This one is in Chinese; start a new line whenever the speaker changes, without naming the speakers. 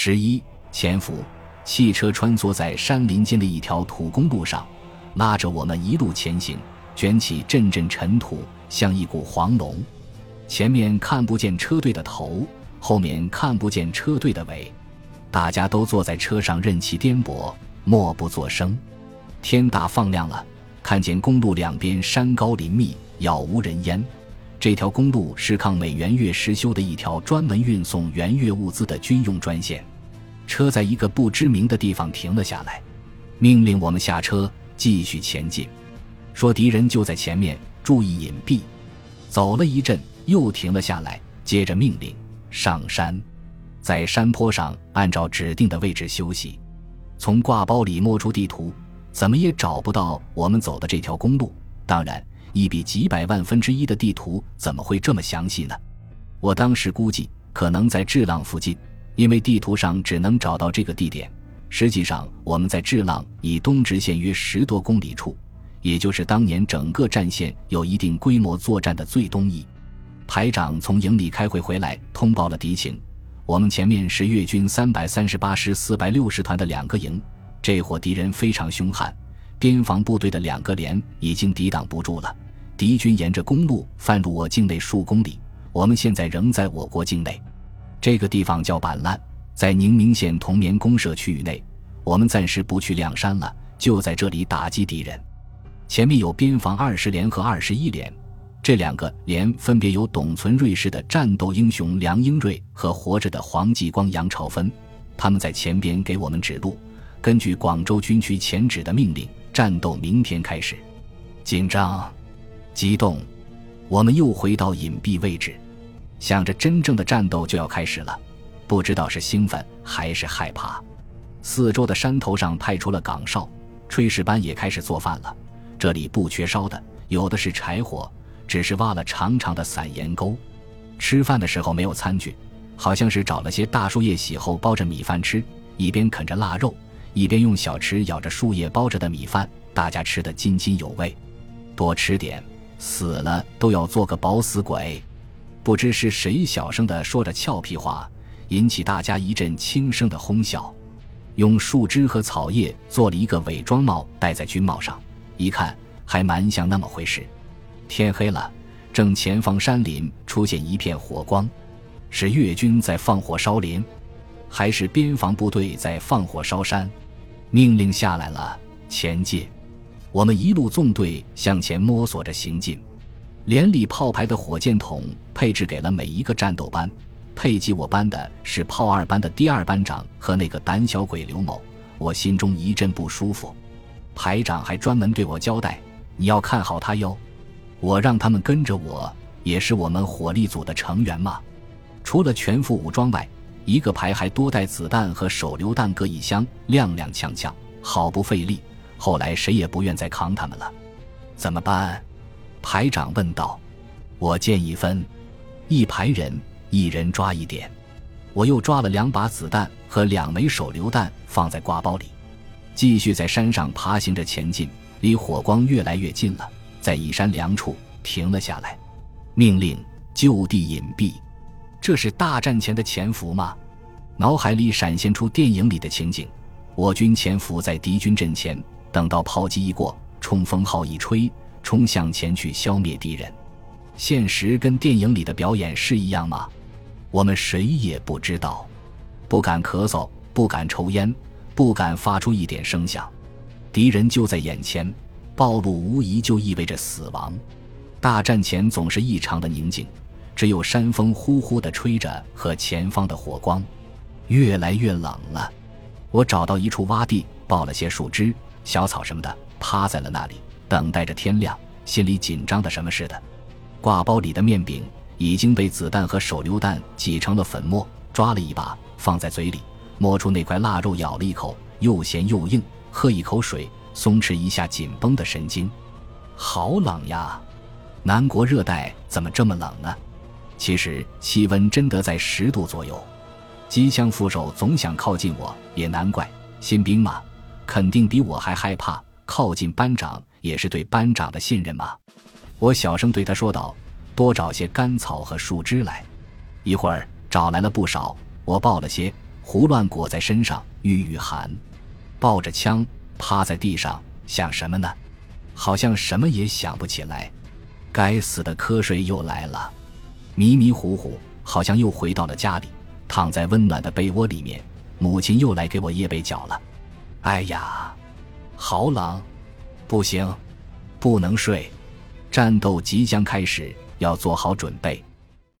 十一潜伏，汽车穿梭在山林间的一条土公路上，拉着我们一路前行，卷起阵阵尘土，像一股黄龙。前面看不见车队的头，后面看不见车队的尾，大家都坐在车上任其颠簸，默不作声。天大放亮了，看见公路两边山高林密，杳无人烟。这条公路是抗美援越时修的一条专门运送援越物资的军用专线。车在一个不知名的地方停了下来，命令我们下车继续前进，说敌人就在前面，注意隐蔽。走了一阵，又停了下来，接着命令上山，在山坡上按照指定的位置休息。从挂包里摸出地图，怎么也找不到我们走的这条公路。当然。一笔几百万分之一的地图怎么会这么详细呢？我当时估计可能在智浪附近，因为地图上只能找到这个地点。实际上，我们在智浪以东直线约十多公里处，也就是当年整个战线有一定规模作战的最东翼。排长从营里开会回来，通报了敌情。我们前面是越军三百三十八师四百六十团的两个营，这伙敌人非常凶悍。边防部队的两个连已经抵挡不住了，敌军沿着公路犯入我境内数公里。我们现在仍在我国境内，这个地方叫板烂，在宁明县同棉公社区域内。我们暂时不去亮山了，就在这里打击敌人。前面有边防二十连和二十一连，这两个连分别有董存瑞式的战斗英雄梁英瑞和活着的黄继光、杨朝芬，他们在前边给我们指路。根据广州军区前指的命令。战斗明天开始，紧张、激动，我们又回到隐蔽位置，想着真正的战斗就要开始了，不知道是兴奋还是害怕。四周的山头上派出了岗哨，炊事班也开始做饭了。这里不缺烧的，有的是柴火，只是挖了长长的散盐沟。吃饭的时候没有餐具，好像是找了些大树叶洗后包着米饭吃，一边啃着腊肉。一边用小匙咬着树叶包着的米饭，大家吃得津津有味。多吃点，死了都要做个饱死鬼。不知是谁小声的说着俏皮话，引起大家一阵轻声的哄笑。用树枝和草叶做了一个伪装帽，戴在军帽上，一看还蛮像那么回事。天黑了，正前方山林出现一片火光，是越军在放火烧林，还是边防部队在放火烧山？命令下来了，前进！我们一路纵队向前摸索着行进。连里炮排的火箭筒配置给了每一个战斗班，配给我班的是炮二班的第二班长和那个胆小鬼刘某。我心中一阵不舒服。排长还专门对我交代：“你要看好他哟。”我让他们跟着我，也是我们火力组的成员嘛。除了全副武装外，一个排还多带子弹和手榴弹各一箱，踉踉跄跄，好不费力。后来谁也不愿再扛他们了，怎么办？排长问道。我建议分一排人，一人抓一点。我又抓了两把子弹和两枚手榴弹放在挂包里，继续在山上爬行着前进。离火光越来越近了，在一山梁处停了下来，命令就地隐蔽。这是大战前的潜伏吗？脑海里闪现出电影里的情景：我军潜伏在敌军阵前，等到炮击一过，冲锋号一吹，冲向前去消灭敌人。现实跟电影里的表演是一样吗？我们谁也不知道，不敢咳嗽，不敢抽烟，不敢发出一点声响。敌人就在眼前，暴露无疑就意味着死亡。大战前总是异常的宁静。只有山风呼呼地吹着，和前方的火光，越来越冷了。我找到一处洼地，抱了些树枝、小草什么的，趴在了那里，等待着天亮，心里紧张的什么似的。挂包里的面饼已经被子弹和手榴弹挤成了粉末，抓了一把，放在嘴里，摸出那块腊肉，咬了一口，又咸又硬，喝一口水，松弛一下紧绷的神经。好冷呀！南国热带怎么这么冷呢？其实气温真的在十度左右，机枪副手总想靠近我，也难怪，新兵嘛，肯定比我还害怕靠近班长，也是对班长的信任嘛。我小声对他说道：“多找些干草和树枝来。”一会儿找来了不少，我抱了些，胡乱裹在身上，御御寒。抱着枪趴在地上，想什么呢？好像什么也想不起来。该死的瞌睡又来了，迷迷糊糊，好像又回到了家里，躺在温暖的被窝里面。母亲又来给我掖被角了。哎呀，好冷！不行，不能睡，战斗即将开始，要做好准备。